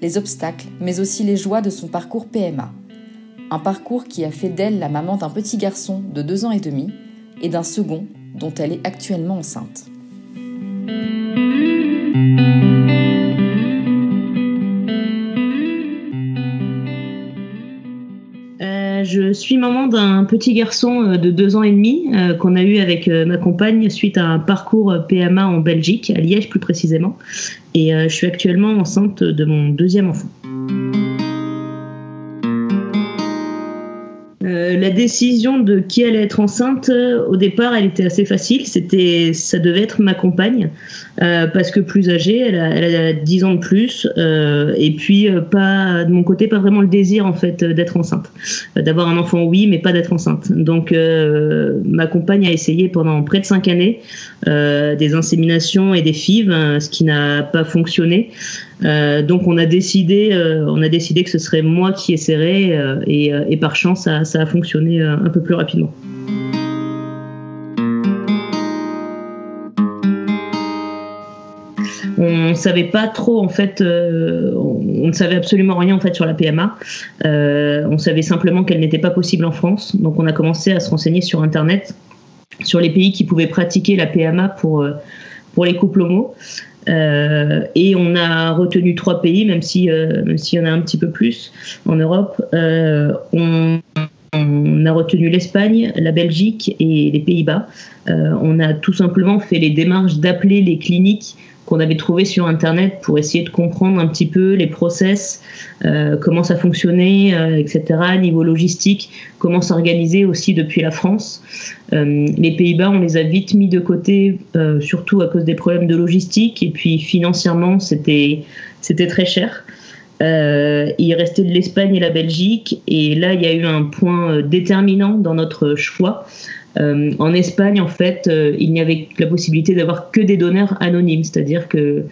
les obstacles, mais aussi les joies de son parcours PMA. Un parcours qui a fait d'elle la maman d'un petit garçon de deux ans et demi et d'un second dont elle est actuellement enceinte. Je suis maman d'un petit garçon euh, de deux ans et demi euh, qu'on a eu avec euh, ma compagne suite à un parcours PMA en Belgique, à Liège plus précisément. Et je suis actuellement enceinte de mon deuxième enfant. La décision de qui allait être enceinte, au départ, elle était assez facile. C'était, ça devait être ma compagne, euh, parce que plus âgée, elle a, elle a 10 ans de plus, euh, et puis euh, pas de mon côté, pas vraiment le désir en fait d'être enceinte, d'avoir un enfant, oui, mais pas d'être enceinte. Donc, ma compagne a essayé pendant près de 5 années des inséminations et des FIV, hein, ce qui n'a pas fonctionné. Donc on a décidé, on a décidé que ce serait moi qui essaierais et, et, par chance ça, a fonctionné un peu plus rapidement. on ne savait pas trop en fait, euh, on ne savait absolument rien en fait sur la PMA. Euh, on savait simplement qu'elle n'était pas possible en France, donc on a commencé à se renseigner sur internet sur les pays qui pouvaient pratiquer la PMA pour euh, pour les couples homo. Et on a retenu trois pays, même si même s'il y en a un petit peu plus en Europe. on, on a retenu l'Espagne, la Belgique et les Pays-Bas. on a tout simplement fait les démarches d'appeler les cliniques qu'on avait trouvé sur Internet pour essayer de comprendre un petit peu les process, euh, comment ça fonctionnait, euh, etc., niveau logistique, comment s'organiser aussi depuis la France. Euh, les Pays-Bas, on les a vite mis de côté, surtout à cause des problèmes de logistique, et puis financièrement, c'était très cher. il restait de l'Espagne et la Belgique, et là, il y a eu un point déterminant dans notre choix. Euh, en Espagne, en fait, euh, il n'y avait la possibilité d'avoir que des donneurs anonymes, c'est-à-dire que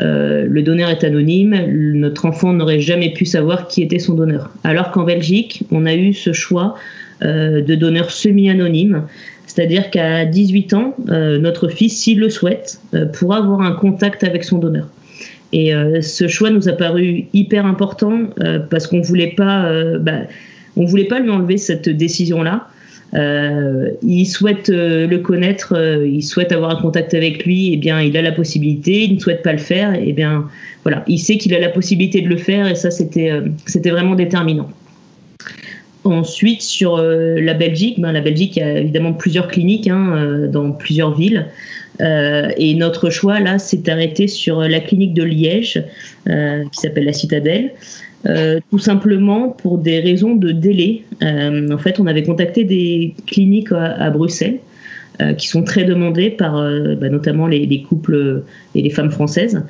euh, le donneur est anonyme, notre enfant n'aurait jamais pu savoir qui était son donneur. Alors qu'en Belgique, on a eu ce choix de donneurs semi-anonymes, c'est-à-dire qu'à 18 ans, notre fils, s'il le souhaite, pourra avoir un contact avec son donneur. Et ce choix nous a paru hyper important parce qu'on voulait bah, on voulait pas lui enlever cette décision-là. Euh, il souhaite euh, le connaître, euh, il souhaite avoir un contact avec lui, et eh bien il a la possibilité. Il ne souhaite pas le faire, et eh bien voilà, il sait qu'il a la possibilité de le faire, et ça c'était c'était vraiment déterminant. Ensuite, sur la Belgique, ben, la Belgique a évidemment plusieurs cliniques hein, dans plusieurs villes. et notre choix, là, s'est arrêté sur la clinique de Liège, qui s'appelle la Citadelle, euh, tout simplement pour des raisons de délai. Euh, en fait, on avait contacté des cliniques à, Bruxelles euh, qui sont très demandées par bah, notamment les, couples et les femmes françaises.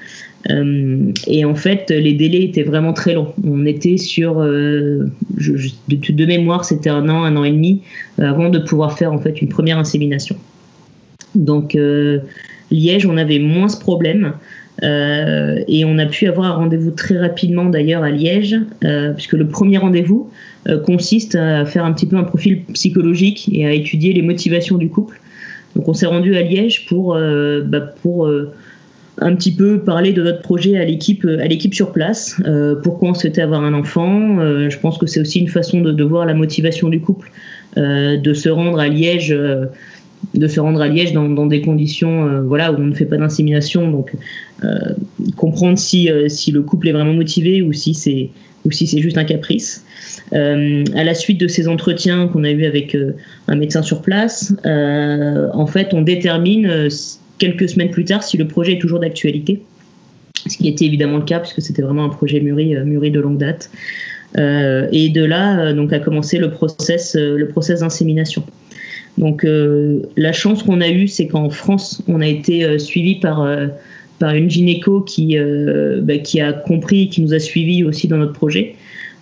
et en fait, les délais étaient vraiment très longs. On était sur, de, de, mémoire, c'était un an, un an et demi avant de pouvoir faire en fait une première insémination. Donc Liège, on avait moins ce problème. Euh, et on a pu avoir un rendez-vous très rapidement d'ailleurs à Liège, euh, puisque le premier rendez-vous euh, consiste à faire un petit peu un profil psychologique et à étudier les motivations du couple. Donc on s'est rendu à Liège pour, bah, pour un petit peu parler de notre projet à l'équipe sur place. pourquoi on souhaitait avoir un enfant. je pense que c'est aussi une façon de, voir la motivation du couple, de se rendre à Liège de se rendre à Liège dans, des conditions euh, voilà, où on ne fait pas d'insémination. Donc, euh, comprendre si, euh, si le couple est vraiment motivé ou si c'est ou si c'est juste un caprice. à la suite de ces entretiens qu'on a eu avec un médecin sur place, en fait, on détermine quelques semaines plus tard si le projet est toujours d'actualité, ce qui était évidemment le cas puisque c'était vraiment un projet mûri, mûri de longue date. et de là, donc, a commencé le process, le process d'insémination. Donc euh, la chance qu'on a eue, c'est qu'en France, on a été euh, suivi par, euh, par une gynéco qui, bah, qui a compris, qui nous a suivis aussi dans notre projet.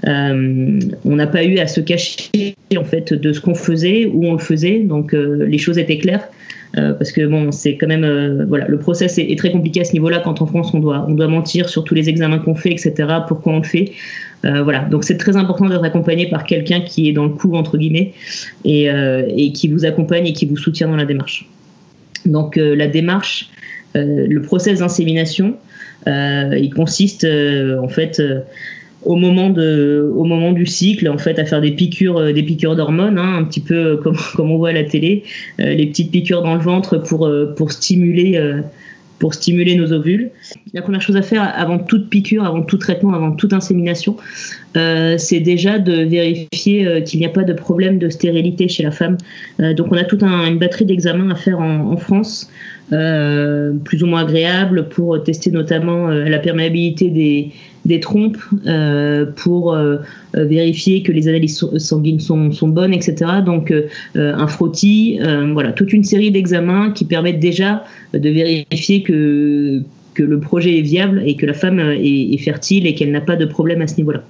on n'a pas eu à se cacher en fait de ce qu'on faisait, où on le faisait, donc les choses étaient claires. Parce que bon, c'est quand même voilà, le process est, très compliqué à ce niveau-là quand en France on doit on doit mentir sur tous les examens qu'on fait, etc. Pourquoi on le fait, euh, voilà. Donc c'est très important d'être accompagné par quelqu'un qui est dans le coup entre guillemets et, et qui vous accompagne et qui vous soutient dans la démarche. Donc la démarche, le process d'insémination, il consiste en fait au moment du cycle en fait à faire des piqûres euh, des piqûres d'hormones hein, un petit peu euh, comme comme on voit à la télé euh, les petites piqûres dans le ventre pour pour stimuler pour stimuler nos ovules. La première chose à faire avant toute piqûre, avant tout traitement, avant toute insémination, c'est déjà de vérifier qu'il n'y a pas de problème de stérilité chez la femme. donc on a toute une batterie d'examens à faire en, en France, plus ou moins agréables, pour tester notamment la perméabilité des, des trompes euh, pour euh, euh, vérifier que les analyses sanguines sont, bonnes, etc. Donc un frottis, voilà, toute une série d'examens qui permettent déjà de vérifier que, que le projet est viable et que la femme est, fertile et qu'elle n'a pas de problème à ce niveau-là.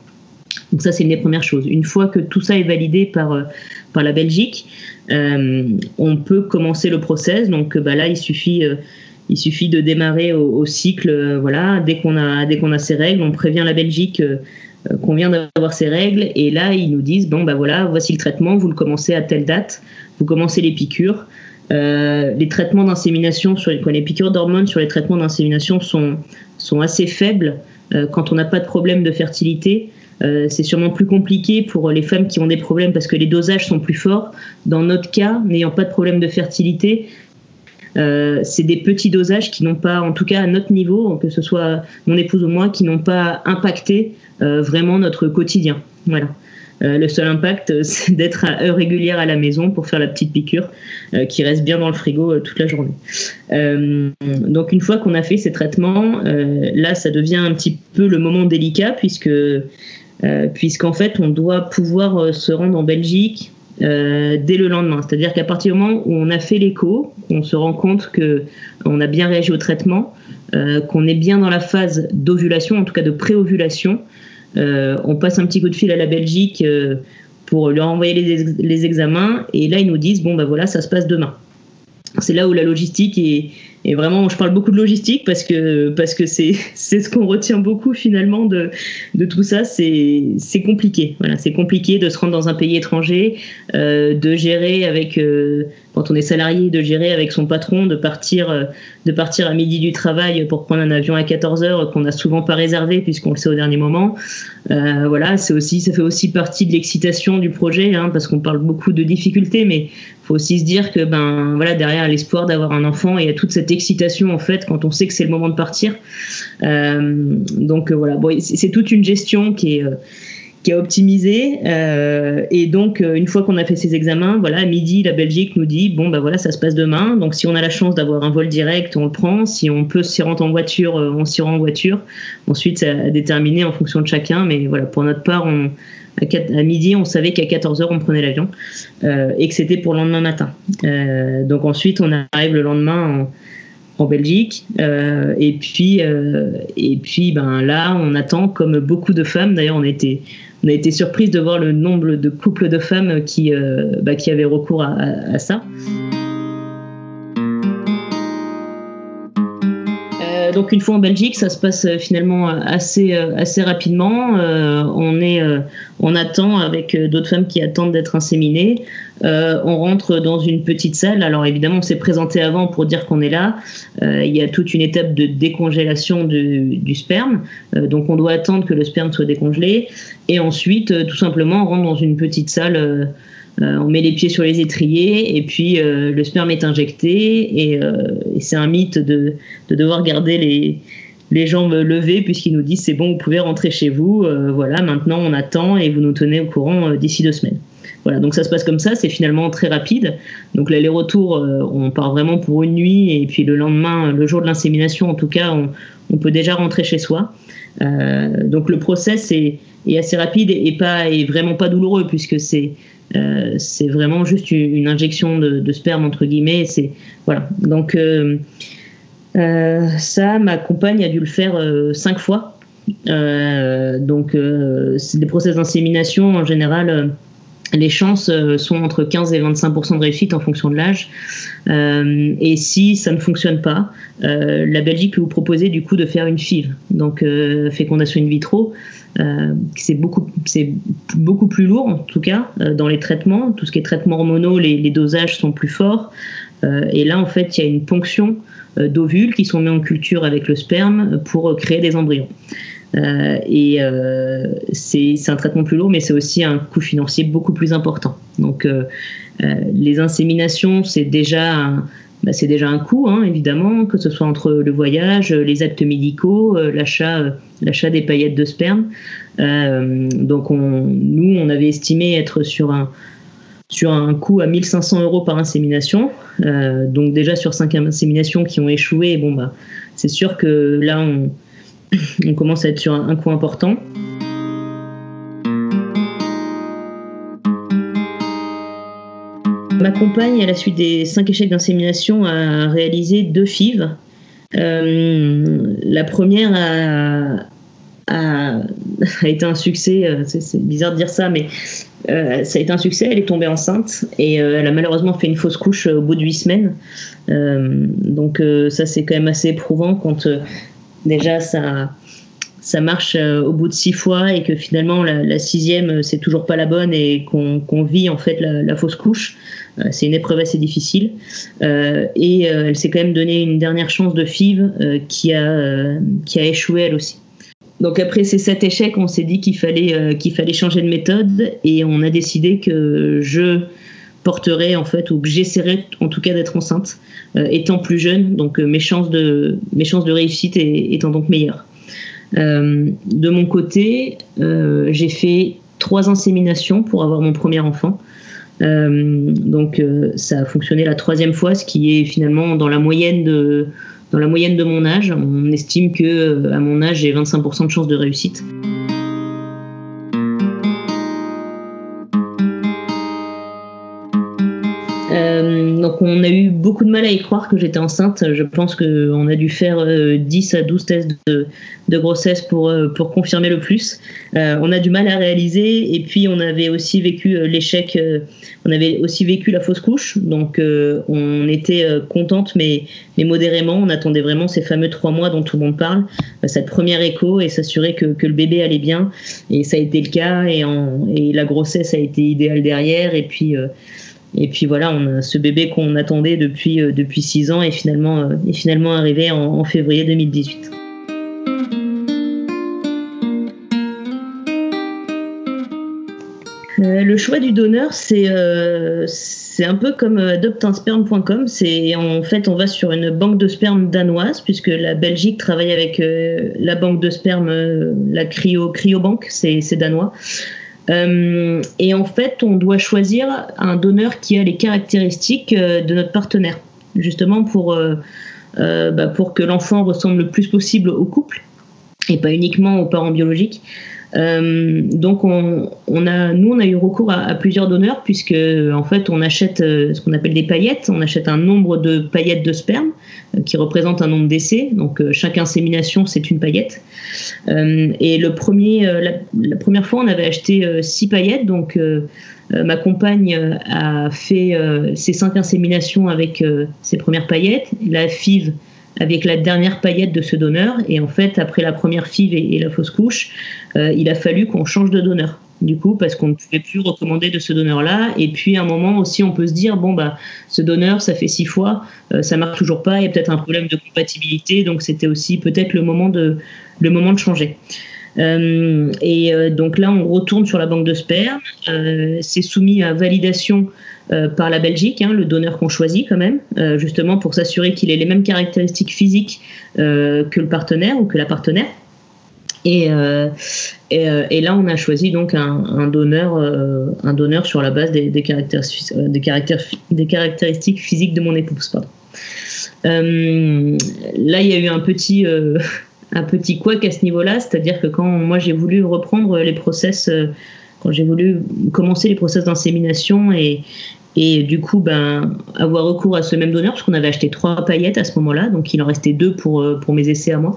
Donc ça, c'est une des premières choses. Une fois que tout ça est validé par, par la Belgique, on peut commencer le process. Donc bah, là, il suffit il suffit de démarrer au, cycle. Euh, voilà, dès qu'on a dès ces règles, on prévient la Belgique euh, euh, qu'on vient d'avoir ces règles et là ils nous disent bon bah voilà, voici le traitement, vous le commencez à telle date, vous commencez les piqûres. les traitements d'insémination sur les, piqûres d'hormones sur les traitements d'insémination sont sont assez faibles quand on n'a pas de problème de fertilité. c'est sûrement plus compliqué pour les femmes qui ont des problèmes parce que les dosages sont plus forts. Dans notre cas, n'ayant pas de problème de fertilité, euh, c'est des petits dosages qui n'ont pas, en tout cas à notre niveau, que ce soit mon épouse ou moi, qui n'ont pas impacté euh, vraiment notre quotidien. Voilà. Euh, le seul impact, c'est d'être à heure régulière à la maison pour faire la petite piqûre qui reste bien dans le frigo toute la journée. donc une fois qu'on a fait ces traitements, là, ça devient un petit peu le moment délicat puisque puisqu'en fait, on doit pouvoir se rendre en Belgique euh, dès le lendemain. C'est-à-dire qu'à partir du moment où on a fait l'écho, on se rend compte que on a bien réagi au traitement, euh, qu'on est bien dans la phase d'ovulation, en tout cas de préovulation, euh, on passe un petit coup de fil à la Belgique pour leur envoyer les, les, examens et là ils nous disent bon ben voilà ça se passe demain. C'est là où la logistique est, et vraiment, je parle beaucoup de logistique parce que parce que c'est c'est ce qu'on retient beaucoup finalement de de tout ça. C'est c'est compliqué. Voilà, c'est compliqué de se rendre dans un pays étranger, euh, de gérer avec euh, quand on est salarié, de gérer avec son patron, de partir euh, de partir à midi du travail pour prendre un avion à 14 heures qu'on n'a souvent pas réservé puisqu'on le sait au dernier moment. Voilà, c'est aussi ça fait aussi partie de l'excitation du projet hein, parce qu'on parle beaucoup de difficultés, mais faut aussi se dire que ben voilà derrière l'espoir d'avoir un enfant et à toute cette excitation en fait quand on sait que c'est le moment de partir. Euh, donc euh, voilà, c'est toute une gestion qui est euh, qui est optimisée. Et donc une fois qu'on a fait ces examens, voilà à midi la Belgique nous dit bon ben voilà ça se passe demain. Donc si on a la chance d'avoir un vol direct on le prend. Si on peut s'y rendre en voiture on s'y rend en voiture. Ensuite ça a déterminé en fonction de chacun. Mais voilà pour notre part à, midi, on savait qu'à 14h, on prenait l'avion et que c'était pour le lendemain matin. donc ensuite, on arrive le lendemain en Belgique. Euh, et puis, euh, et puis ben, là, on attend, comme beaucoup de femmes, d'ailleurs, on a été, on a été surprise de voir le nombre de couples de femmes qui, euh, bah, qui avaient recours à, à ça. Donc une fois en Belgique, ça se passe euh, finalement euh, assez euh, assez rapidement. on est, on attend avec d'autres femmes qui attendent d'être inséminées. on rentre dans une petite salle. Alors évidemment, on s'est présenté avant pour dire qu'on est là. il y a toute une étape de décongélation du, du sperme. donc on doit attendre que le sperme soit décongelé. Et ensuite, tout simplement, on rentre dans une petite salle euh, on met les pieds sur les étriers et puis euh, le sperme est injecté et, euh, c'est un mythe de, devoir garder les, les jambes levées puisqu'ils nous disent c'est bon vous pouvez rentrer chez vous voilà maintenant on attend et vous nous tenez au courant d'ici deux semaines. Voilà donc ça se passe comme ça c'est finalement très rapide. Donc l'aller-retour on part vraiment pour une nuit et puis le lendemain le jour de l'insémination en tout cas on, peut déjà rentrer chez soi. Donc le process est, assez rapide et, pas et vraiment pas douloureux puisque c'est euh, c'est vraiment juste une injection de, sperme entre guillemets. Donc euh, Ça, ma compagne a dû le faire cinq fois. donc, des process d'insémination en général les chances euh, sont entre 15 et 25% de réussite en fonction de l'âge. Euh, et si ça ne fonctionne pas, euh, la Belgique peut vous proposer du coup de faire une FIV, donc fécondation in vitro. C'est beaucoup, c'est beaucoup plus lourd en tout cas dans les traitements. Tout ce qui est traitement hormonaux, les, dosages sont plus forts. et là, en fait, il y a une ponction d'ovules qui sont mis en culture avec le sperme pour créer des embryons. Euh, et euh, c'est un traitement plus lourd, mais c'est aussi un coût financier beaucoup plus important. Donc, euh, les inséminations, c'est déjà un, bah, c'est déjà un coût, hein, évidemment, que ce soit entre le voyage, les actes médicaux, l'achat, l'achat des paillettes de sperme. donc, on, nous, on avait estimé être sur un, sur un coût à 1500 euros par insémination. donc, déjà sur cinq inséminations qui ont échoué, bon, bah, c'est sûr que là, on commence à être sur un, coût important. Ma compagne, à la suite des cinq échecs d'insémination, a réalisé deux FIV. Euh, la première a, été un succès, euh, c'est bizarre de dire ça, mais euh, ça a été un succès. Elle est tombée enceinte et elle a malheureusement fait une fausse couche au bout de huit semaines. donc ça, c'est quand même assez éprouvant quand déjà ça, ça marche euh, au bout de six fois et que finalement la, sixième euh, c'est toujours pas la bonne et qu'on vit en fait la, fausse couche. Euh, c'est une épreuve assez difficile et elle s'est quand même donné une dernière chance de FIV qui, a, qui a échoué elle aussi. Donc après ces sept échecs, on s'est dit qu'il fallait, qu'il fallait changer de méthode et on a décidé que je porterais en fait ou que j'essaierais en tout cas d'être enceinte étant plus jeune, donc mes chances de, mes chances de réussite étant donc meilleures. Euh, de mon côté, euh, j'ai fait trois inséminations pour avoir mon premier enfant. Euh, donc ça a fonctionné la troisième fois, ce qui est finalement dans la moyenne de, dans la moyenne de mon âge. On estime que à mon âge, j'ai 25% de chances de réussite. Donc on a eu beaucoup de mal à y croire que j'étais enceinte. Je pense qu'on a dû faire 10 à 12 tests de, grossesse pour, euh, pour confirmer le plus. Euh, on a du mal à réaliser. Et puis on avait aussi vécu euh, l'échec, on avait aussi vécu la fausse couche, donc on était contente mais, mais modérément, on attendait vraiment ces fameux trois mois dont tout le monde parle, cette première écho et s'assurer que, que, le bébé allait bien. Et ça a été le cas. Et, et la grossesse a été idéale derrière. Et puis et puis voilà, ce bébé qu'on attendait depuis, depuis six ans est finalement, est finalement arrivé en, février 2018. Euh, le choix du donneur, c'est euh, un peu comme adopteinsperme.com. En fait, on va sur une banque de sperme danoise, puisque la Belgique travaille avec euh, la banque de sperme, la cryo cryobank, c'est danois. Et en fait, on doit choisir un donneur qui a les caractéristiques de notre partenaire, justement pour bah, pour que l'enfant ressemble le plus possible au couple et pas uniquement aux parents biologiques. Euh, donc on, a, nous on a eu recours à, plusieurs donneurs puisque en fait on achète euh, ce qu'on appelle des paillettes, on achète un nombre de paillettes de sperme euh, qui représente un nombre d'essais. Donc chaque insémination c'est une paillette. et le premier, la, première fois on avait acheté six paillettes donc ma compagne a fait ses cinq inséminations avec ses premières paillettes. La FIV avec la dernière paillette de ce donneur. Et en fait, après la première FIV et, la fausse couche, euh, il a fallu qu'on change de donneur. Du coup, parce qu'on ne pouvait plus recommander de ce donneur-là. Et puis, à un moment aussi, on peut se dire bon, bah, ce donneur, ça fait six fois, euh, ça marche toujours pas, il y a peut-être un problème de compatibilité. Donc, c'était aussi peut-être le le moment de changer. Euh, et donc là, on retourne sur la banque de sperme. c'est soumis à validation euh, par la Belgique, hein, le donneur qu'on choisit quand même, euh, justement pour s'assurer qu'il ait les mêmes caractéristiques physiques euh, que le partenaire ou que la partenaire. Et, là, on a choisi donc un, donneur, un donneur sur la base des, des, caractéristiques, des, des caractéristiques physiques de mon épouse. là, il y a eu un petit, un petit couac à ce niveau-là, c'est-à-dire que quand moi j'ai voulu reprendre les process quand j'ai voulu commencer les process d'insémination et, et du coup, ben, avoir recours à ce même donneur, parce qu'on avait acheté trois paillettes à ce moment-là, donc il en restait deux pour, pour mes essais à moi.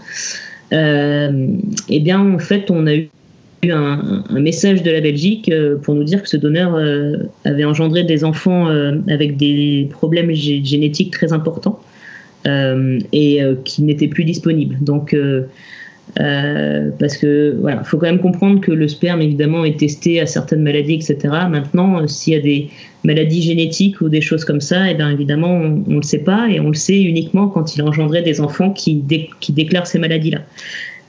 Euh, et bien, en fait, on a eu un, un, message de la Belgique pour nous dire que ce donneur avait engendré des enfants avec des problèmes génétiques très importants et qui n'étaient plus disponibles. Donc, euh, parce que voilà, faut quand même comprendre que le sperme évidemment est testé à certaines maladies, etc. Maintenant, euh, s'il y a des maladies génétiques ou des choses comme ça, et eh bien évidemment on, ne le sait pas et on le sait uniquement quand il a engendré des enfants qui, qui déclarent ces maladies-là.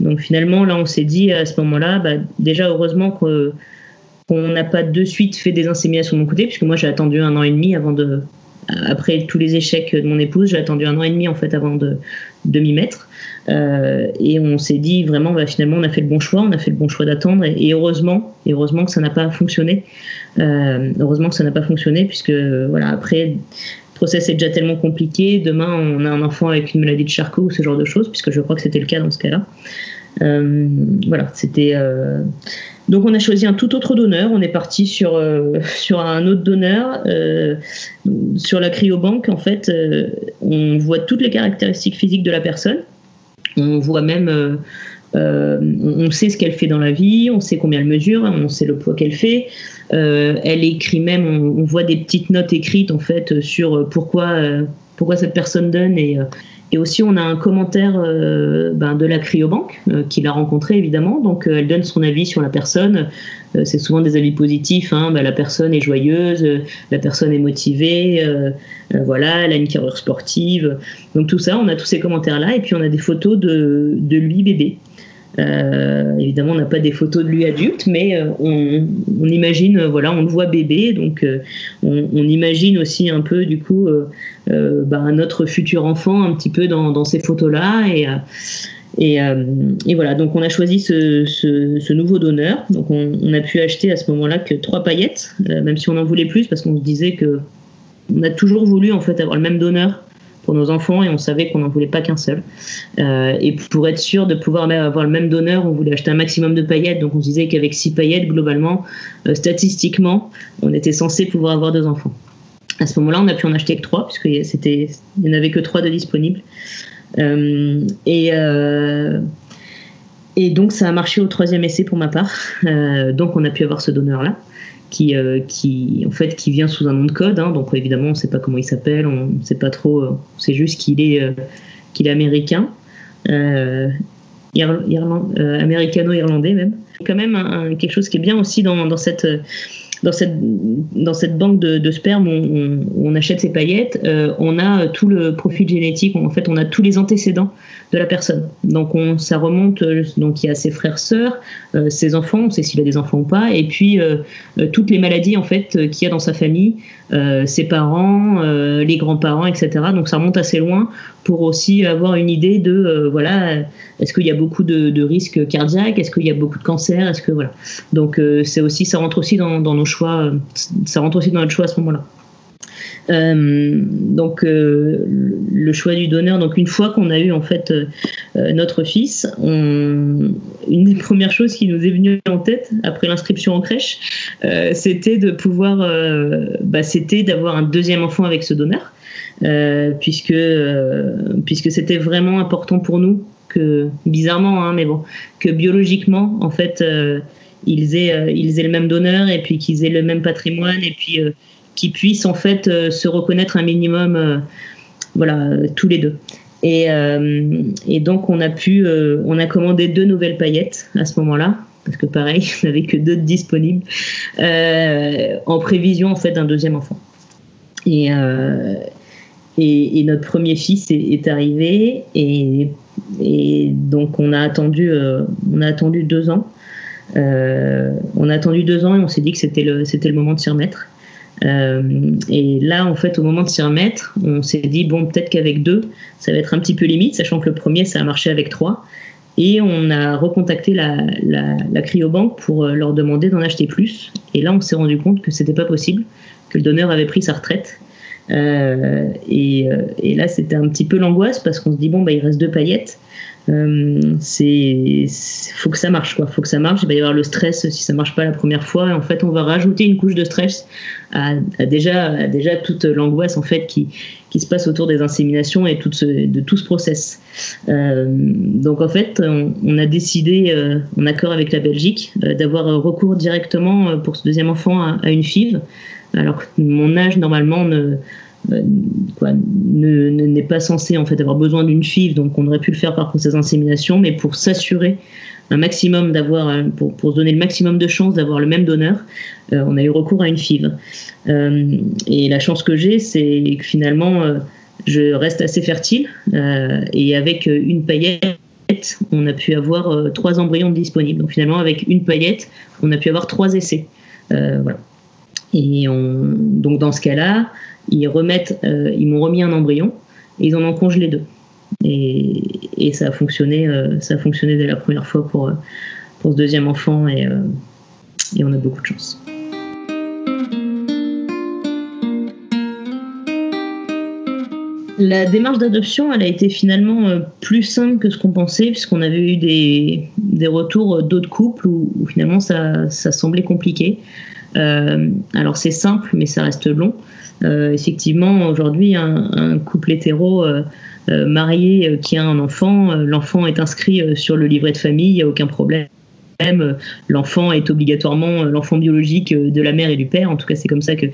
Donc finalement là, on s'est dit à ce moment-là, bah, déjà heureusement qu'on n'a pas de suite fait des inséminations de mon côté, puisque moi j'ai attendu un an et demi avant de, après tous les échecs de mon épouse, j'ai attendu un an et demi en fait avant de, de m'y mettre. Euh, et on s'est dit vraiment, bah, finalement, on a fait le bon choix, on a fait le bon choix d'attendre. Et, heureusement, et heureusement que ça n'a pas fonctionné. Euh, heureusement que ça n'a pas fonctionné, puisque voilà, après, le process est déjà tellement compliqué. Demain, on a un enfant avec une maladie de Charcot ou ce genre de choses, puisque je crois que c'était le cas dans ce cas-là. Euh, voilà, c'était. Donc on a choisi un tout autre donneur, on est parti sur, sur un autre donneur. sur la cryobanque, en fait, on voit toutes les caractéristiques physiques de la personne. On voit même, euh, euh, on sait ce qu'elle fait dans la vie, on sait combien elle mesure, on sait le poids qu'elle fait. Euh, elle écrit même, on, voit des petites notes écrites en fait sur pourquoi, pourquoi cette personne donne et et aussi, on a un commentaire euh, ben, de la cryobanque euh, qui l'a rencontrée évidemment. Donc, euh, elle donne son avis sur la personne. c'est souvent des avis positifs. Hein. Ben, la personne est joyeuse, la personne est motivée. voilà, elle a une carrure sportive. Donc tout ça, on a tous ces commentaires là. Et puis on a des photos de, de lui bébé. Euh, évidemment, on n'a pas des photos de lui adulte, mais euh, on, imagine, euh, voilà, on le voit bébé, donc on, imagine aussi un peu, du coup, bah, notre futur enfant un petit peu dans, ces photos-là. Et, et, voilà, donc on a choisi ce, nouveau donneur. Donc on, a pu acheter à ce moment-là que trois paillettes, même si on en voulait plus, parce qu'on se disait que on a toujours voulu en fait avoir le même donneur pour nos enfants et on savait qu'on n'en voulait pas qu'un seul. Euh, et pour être sûr de pouvoir avoir le même donneur, on voulait acheter un maximum de paillettes. Donc on se disait qu'avec six paillettes, globalement, euh, statistiquement, on était censé pouvoir avoir deux enfants. À ce moment-là, on a pu en acheter que trois, puisqu'il n'y en avait que trois de disponibles. Euh, et, et donc ça a marché au troisième essai pour ma part. donc on a pu avoir ce donneur-là qui, euh, qui, en fait, qui vient sous un nom de code. Hein, donc évidemment, on ne sait pas comment il s'appelle, on ne sait pas trop. Euh, c'est juste qu'il est, euh, qu'il est américain, américano-irlandais même. Quand même quelque chose qui est bien aussi dans, dans cette dans cette, dans cette banque de, sperme, on, on, achète ces paillettes, on a tout le profil génétique, en fait, on a tous les antécédents de la personne. Donc on, ça remonte, euh, donc il y a ses frères, sœurs, euh, ses enfants, on sait s'il a des enfants ou pas, et puis euh, toutes les maladies en fait qu'il y a dans sa famille, ses parents, les grands-parents, etc. Donc ça remonte assez loin pour aussi avoir une idée de voilà, est-ce qu'il y a beaucoup de, risques cardiaques, est-ce qu'il y a beaucoup de cancers, est-ce que voilà. Donc c'est aussi, ça rentre aussi dans, dans nos choix, ça rentre aussi dans notre choix à ce moment-là. Euh, donc euh, le choix du donneur. Donc une fois qu'on a eu en fait euh, notre fils, une des premières choses qui nous est venue en tête après l'inscription en crèche, c'était de pouvoir, bah, c'était d'avoir un deuxième enfant avec ce donneur, puisque puisque c'était vraiment important pour nous que bizarrement, hein, mais bon, que biologiquement en fait ils aient ils aient le même donneur et puis qu'ils aient le même patrimoine et puis qui puissent en fait euh, se reconnaître un minimum, euh, voilà, tous les deux. Et, euh, donc on a pu, on a commandé deux nouvelles paillettes à ce moment-là, parce que pareil, on n'avait que deux disponibles, en prévision en fait d'un deuxième enfant. Et, notre premier fils est, arrivé et, et, donc on a attendu, on a attendu deux ans. On a attendu deux ans et on s'est dit que c'était le, moment de s'y remettre. Euh, et là, en fait, au moment de s'y remettre, on s'est dit, bon, peut-être qu'avec deux, ça va être un petit peu limite, sachant que le premier, ça a marché avec trois. Et on a recontacté la, la, pour euh, leur demander d'en acheter plus. Et là, on s'est rendu compte que c'était pas possible, que le donneur avait pris sa retraite. Euh, et, euh, et, là, c'était un petit peu l'angoisse parce qu'on se dit bon, bah, il reste deux paillettes. Euh, c'est faut que ça marche quoi. Faut que ça marche. Il va y avoir le stress si ça marche pas la première fois. Et en fait on va rajouter une couche de stress a, déjà, déjà toute l'angoisse en fait qui, qui se passe autour des inséminations et tout de tout ce process. Euh, donc en fait, on, a décidé, euh, en accord avec la Belgique, euh, d'avoir recours directement pour ce deuxième enfant à, une FIV, alors que mon âge normalement ne n'est pas censé en fait avoir besoin d'une FIV, donc on aurait pu le faire par process d'insémination, mais pour s'assurer un maximum d'avoir, euh, pour, pour, se donner le maximum de chances d'avoir le même donneur, euh, on a eu recours à une FIV. Euh, et la chance que j'ai, c'est que finalement, je reste assez fertile et avec une paillette, on a pu avoir trois embryons disponibles. Donc finalement, avec une paillette, on a pu avoir trois essais. voilà. Et on, donc dans ce cas-là, ils remettent, ils m'ont remis un embryon et ils en ont congelé deux. Et, ça a fonctionné, euh, ça a fonctionné dès la première fois pour, euh, ce deuxième enfant et, euh, et on a beaucoup de chance. La démarche d'adoption, elle a été finalement plus simple que ce qu'on pensait, puisqu'on avait eu des, des retours d'autres couples où, finalement ça, ça, semblait compliqué. alors c'est simple, mais ça reste long. Effectivement, aujourd'hui, un, couple hétéro euh, marié euh, qui a un enfant, euh, l'enfant est inscrit sur le livret de famille, il n'y a aucun problème l'enfant est obligatoirement l'enfant biologique de la mère et du père. En tout cas, c'est comme ça que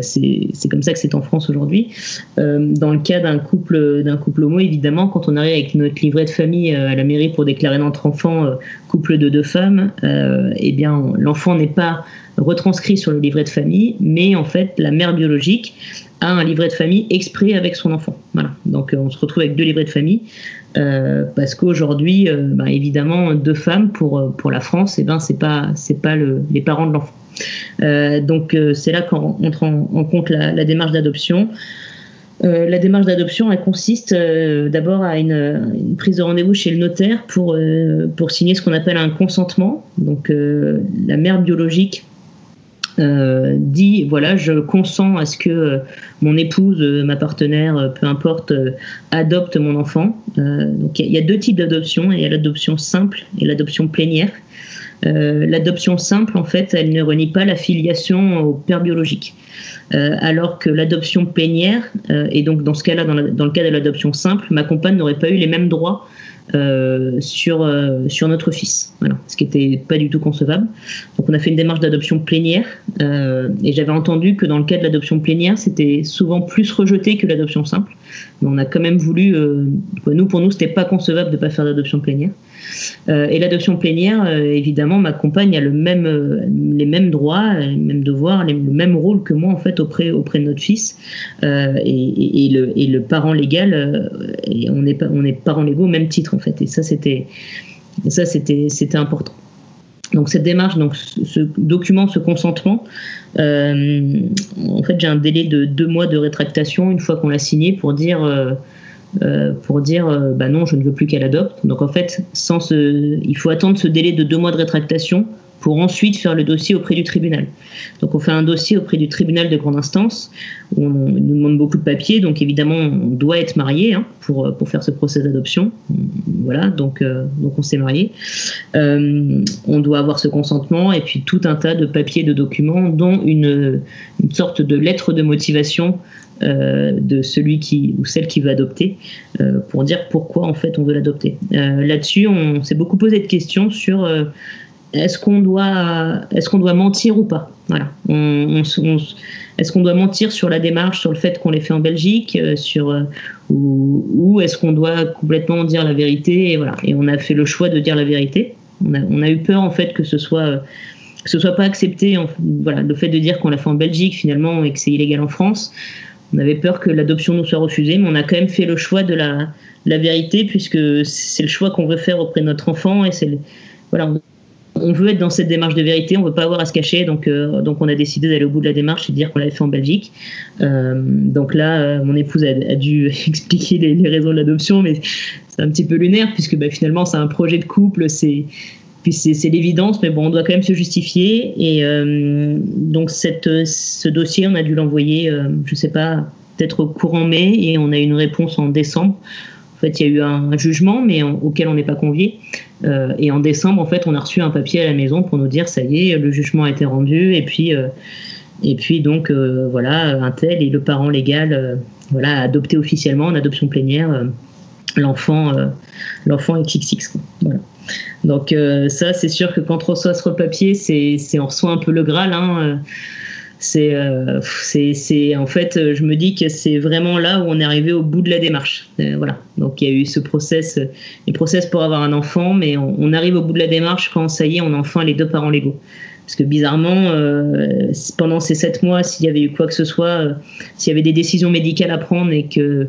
c'est comme ça que c'est en France aujourd'hui. dans le cas d'un couple d'un couple homo, évidemment, quand on arrive avec notre livret de famille à la mairie pour déclarer notre enfant couple de deux femmes, eh bien l'enfant n'est pas retranscrit sur le livret de famille, mais en fait la mère biologique un livret de famille exprès avec son enfant. Voilà. Donc euh, on se retrouve avec deux livrets de famille euh, parce qu'aujourd'hui, euh, bah, évidemment, deux femmes pour pour la France, et eh ben c'est pas c'est pas le, les parents de l'enfant. donc c'est là qu'on entre en, compte la, démarche d'adoption. la démarche d'adoption, elle consiste d'abord à une, une, prise de rendez-vous chez le notaire pour, pour signer ce qu'on appelle un consentement. Donc la mère biologique euh, dit voilà, je consens à ce que euh, mon épouse, euh, ma partenaire, peu importe, adopte mon enfant. donc il y, a deux types d'adoption. Il y a l'adoption simple et l'adoption plénière. l'adoption simple, en fait, elle ne renie pas la filiation au père biologique. alors que l'adoption plénière, et donc dans ce cas-là, dans, le cas de l'adoption simple, ma compagne n'aurait pas eu les mêmes droits euh, sur, euh, sur notre fils, voilà, ce qui n'était pas du tout concevable. Donc on a fait une démarche d'adoption plénière euh, et j'avais entendu que dans le cas de l'adoption plénière, c'était souvent plus rejeté que l'adoption simple. Mais on a quand même voulu, nous pour nous, c'était pas concevable de ne pas faire d'adoption plénière. Et l'adoption plénière, évidemment, ma compagne a le même, les mêmes droits, les mêmes devoirs, le même rôle que moi en fait auprès, auprès de notre fils. Et, le, et, le, parent légal, on est, on est parents légaux au même titre en fait. Et ça, c'était, ça, c'était, c'était important. Donc cette démarche, donc ce document, ce consentement, en fait j'ai un délai de deux mois de rétractation une fois qu'on l'a signé pour dire euh, pour dire euh, bah non, je ne veux plus qu'elle adopte. Donc en fait, sans ce, il faut attendre ce délai de deux mois de rétractation pour ensuite faire le dossier auprès du tribunal. Donc on fait un dossier auprès du tribunal de grande instance où on, nous demande beaucoup de papiers, donc évidemment on doit être marié hein, pour, pour faire ce procès d'adoption. Voilà, donc, euh, donc on s'est marié. on doit avoir ce consentement et puis tout un tas de papiers, de documents, dont une, une sorte de lettre de motivation euh, de celui qui ou celle qui veut adopter euh, pour dire pourquoi en fait on veut l'adopter. Euh, là-dessus, on s'est beaucoup posé de questions sur est-ce qu'on doit est-ce qu'on doit mentir ou pas. Voilà. est-ce qu'on doit mentir sur la démarche, sur le fait qu'on l'ait fait en Belgique, sur ou, ou est-ce qu'on doit complètement dire la vérité et voilà. Et on a fait le choix de dire la vérité. On a, eu peur en fait que ce soit que ce soit pas accepté, voilà, le fait de dire qu'on l'a fait en Belgique finalement et que c'est illégal en France, on avait peur que l'adoption nous soit refusée, mais on a quand même fait le choix de la, vérité, puisque c'est le choix qu'on veut faire auprès de notre enfant. Et c'est voilà, veut être dans cette démarche de vérité, on veut pas avoir à se cacher. Donc, euh, donc on a décidé d'aller au bout de la démarche et de dire qu'on l'avait fait en Belgique. Euh, donc là, euh, mon épouse a, dû expliquer les, raisons de l'adoption, mais c'est un petit peu lunaire, puisque bah, finalement, c'est un projet de couple, c'est puis c'est l'évidence, mais bon, on doit quand même se justifier. Et euh, donc cette, ce dossier, on a dû l'envoyer, euh, je ne sais pas, peut-être au courant mai, et on a eu une réponse en décembre. Fait, il y a eu un, jugement, mais auquel on n'est pas convié. Euh, et en décembre, en fait, on a reçu un papier à la maison pour nous dire, ça y est, le jugement a été rendu, et puis Et puis donc voilà, un tel et le parent légal voilà, adopté officiellement en adoption plénière l'enfant l'enfant XX. Voilà. Donc ça, c'est sûr que quand on reçoit ce papier, c'est on reçoit un peu le Graal. Hein, euh, c'est c'est en fait je me dis que c'est vraiment là où on est arrivé au bout de la démarche. Euh, voilà. Donc il y a eu ce process les process pour avoir un enfant mais on, arrive au bout de la démarche quand ça y est on a enfin les deux parents légaux. Parce que bizarrement euh, pendant ces sept mois s'il y avait eu quoi que ce soit s'il y avait des décisions médicales à prendre et que,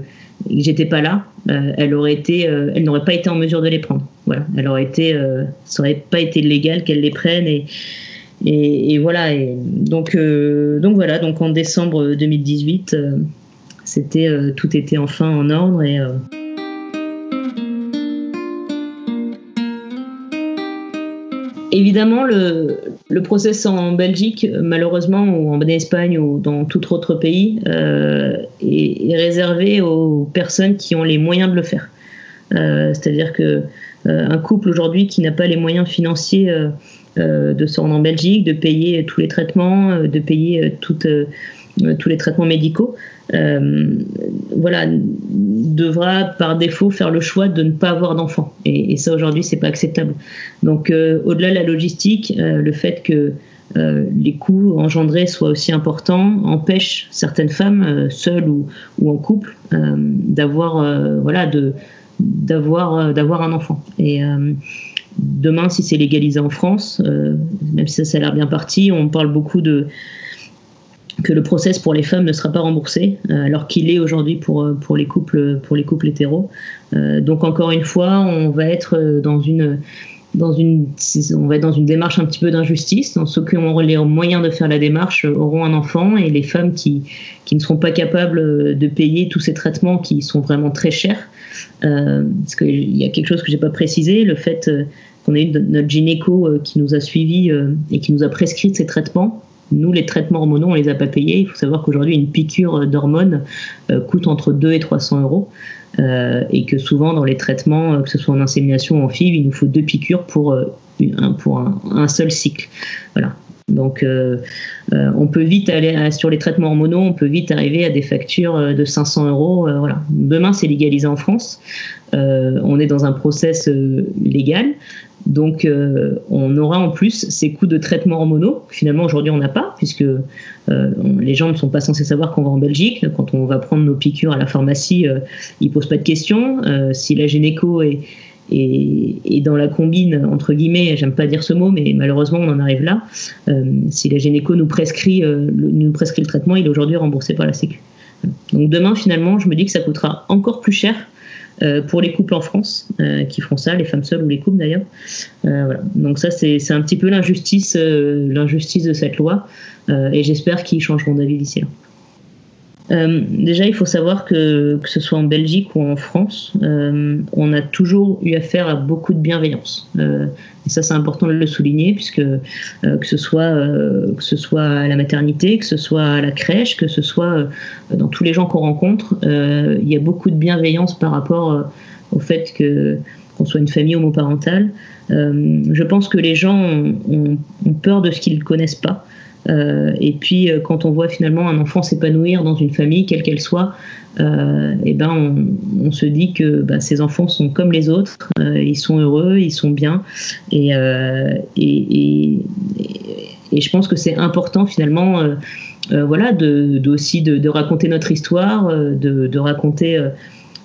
j'étais pas là elle aurait été elle n'aurait pas été en mesure de les prendre. Voilà. Elle aurait été ça aurait pas été légal qu'elle les prenne et et, voilà. Donc, euh, donc voilà. Donc en décembre 2018, euh, euh, tout était enfin en ordre et Évidemment, le, process en Belgique, malheureusement, ou en Espagne ou dans tout autre pays, est, réservé aux personnes qui ont les moyens de le faire. C'est-à-dire que un couple aujourd'hui qui n'a pas les moyens financiers euh, de se rendre en Belgique, de payer tous les traitements, euh, de payer euh, tous les traitements médicaux, voilà, devra par défaut faire le choix de ne pas avoir d'enfant. Et, ça aujourd'hui, c'est pas acceptable. Donc, au-delà de la logistique, le fait que les coûts engendrés soient aussi importants empêche certaines femmes, seules ou, ou en couple, d'avoir voilà, de, d'avoir, d'avoir un enfant. Et Demain, si c'est légalisé en France, euh, même si ça, a l'air bien parti, on parle beaucoup de que le process pour les femmes ne sera pas remboursé, euh, alors qu'il est aujourd'hui pour, euh, pour, les couples, pour les couples hétéros. donc encore une fois, on va être dans une, dans une, on va être dans une démarche un petit peu d'injustice. Ceux qui auront les moyens de faire la démarche auront un enfant et les femmes qui, qui ne seront pas capables de payer tous ces traitements qui sont vraiment très chers. parce qu'il y a quelque chose que j'ai pas précisé, le fait qu'on ait eu notre gynéco euh, qui nous a suivis euh, et qui nous a prescrit ces traitements. Nous, les traitements hormonaux, on les a pas payés. Il faut savoir qu'aujourd'hui, une piqûre d'hormones euh, coûte entre 2 et 300 euros. Et que souvent, dans les traitements, que ce soit en insémination ou en FIV, il nous faut deux piqûres pour, un, pour un, seul cycle. Voilà. Donc, on peut vite aller sur les traitements hormonaux, on peut vite arriver à des factures de 500 euros. voilà. Demain, c'est légalisé en France. on est dans un process légal. Donc, euh, on aura en plus ces coûts de traitement hormonaux. Finalement, aujourd'hui, on n'a pas, puisque euh, les gens ne sont pas censés savoir qu'on va en Belgique. Quand on va prendre nos piqûres à la pharmacie, euh, ils ne posent pas de questions. si la gynéco est, est, dans la combine, entre guillemets, j'aime pas dire ce mot, mais malheureusement, on en arrive là. si la gynéco nous prescrit, le, nous prescrit le traitement, il est aujourd'hui remboursé par la Sécu. Donc, demain, finalement, je me dis que ça coûtera encore plus cher euh, pour les couples en France euh, qui font ça, les femmes seules ou les couples d'ailleurs. Euh. Donc ça, c'est un petit peu l'injustice l'injustice de cette loi et j'espère qu'ils changeront d'avis d'ici là. Euh, déjà, il faut savoir que, que ce soit en Belgique ou en France, euh, on a toujours eu affaire à beaucoup de bienveillance. Euh, et ça, c'est important de le souligner, puisque que, ce soit, que ce soit à la maternité, que ce soit à la crèche, que ce soit dans tous les gens qu'on rencontre, il y a beaucoup de bienveillance par rapport au fait que qu'on soit une famille homoparentale. je pense que les gens ont, ont peur de ce qu'ils ne connaissent pas. Euh, et puis, euh, quand on voit finalement un enfant s'épanouir dans une famille, quelle qu'elle soit, euh, et ben on, se dit que bah, ces enfants sont comme les autres, ils sont heureux, ils sont bien, et, et, et, je pense que c'est important finalement, voilà, de, aussi de, raconter notre histoire, de, de raconter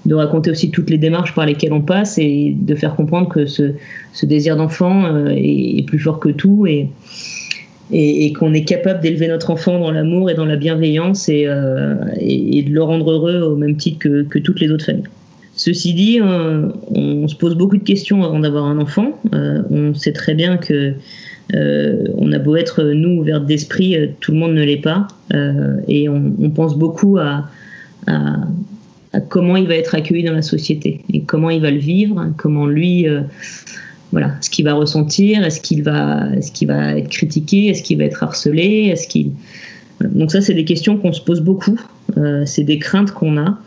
de raconter aussi toutes les démarches par lesquelles on passe et de faire comprendre que ce, ce désir d'enfant est, est, plus fort que tout. Et, et, qu'on est capable d'élever notre enfant dans l'amour et dans la bienveillance euh, et, et, de le rendre heureux au même titre que, toutes les autres familles. Ceci dit, euh, on se pose beaucoup de questions avant d'avoir un enfant. Euh, on sait très bien que on a beau être nous ouverts d'esprit, tout le monde ne l'est pas, et on, pense beaucoup à, comment il va être accueilli dans la société et comment il va le vivre, comment lui voilà, ce qu'il va ressentir, est-ce qu'il va, qu'il va être critiqué, est-ce qu'il va être harcelé, est-ce qu'il donc ça c'est des questions qu'on se pose beaucoup, euh, c'est des craintes qu'on a.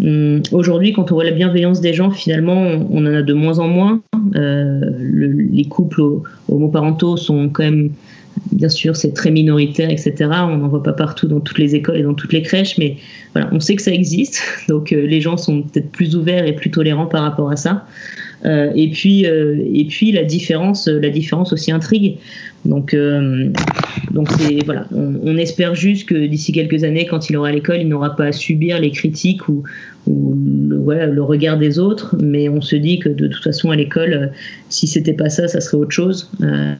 Hum, aujourd'hui, quand on voit la bienveillance des gens, finalement, on, en a de moins en moins. Euh, les couples homoparentaux sont quand même bien sûr, c'est très minoritaire, etc. On n'en voit pas partout dans toutes les écoles et dans toutes les crèches, mais voilà, on sait que ça existe. Donc les gens sont peut-être plus ouverts et plus tolérants par rapport à ça. Et puis, et puis la différence, la différence aussi intrigue. Donc, donc voilà, on, espère juste que d'ici quelques années, quand il aura à l'école, il n'aura pas à subir les critiques ou, le, voilà, le regard des autres. Mais on se dit que de toute façon, à l'école, si c'était pas ça, ça serait autre chose. Euh,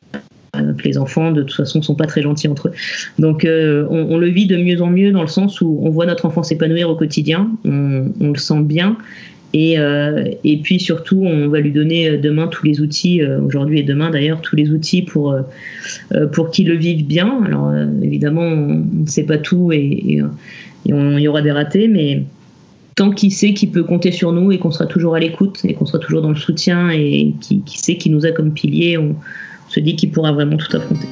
les enfants, de toute façon, sont pas très gentils entre eux. Donc, euh, on, le vit de mieux en mieux dans le sens où on voit notre enfant s'épanouir au quotidien, on, le sent bien, et, euh, et, puis surtout, on va lui donner euh, demain tous les outils, euh, aujourd'hui et demain d'ailleurs, tous les outils pour, pour qu'il le vive bien. Alors évidemment, on ne sait pas tout et, il y aura des ratés, mais tant qu'il sait qu'il peut compter sur nous et qu'on sera toujours à l'écoute et qu'on sera toujours dans le soutien et qui, sait qu'il nous a comme pilier, on se dit qu'il pourra vraiment tout affronter.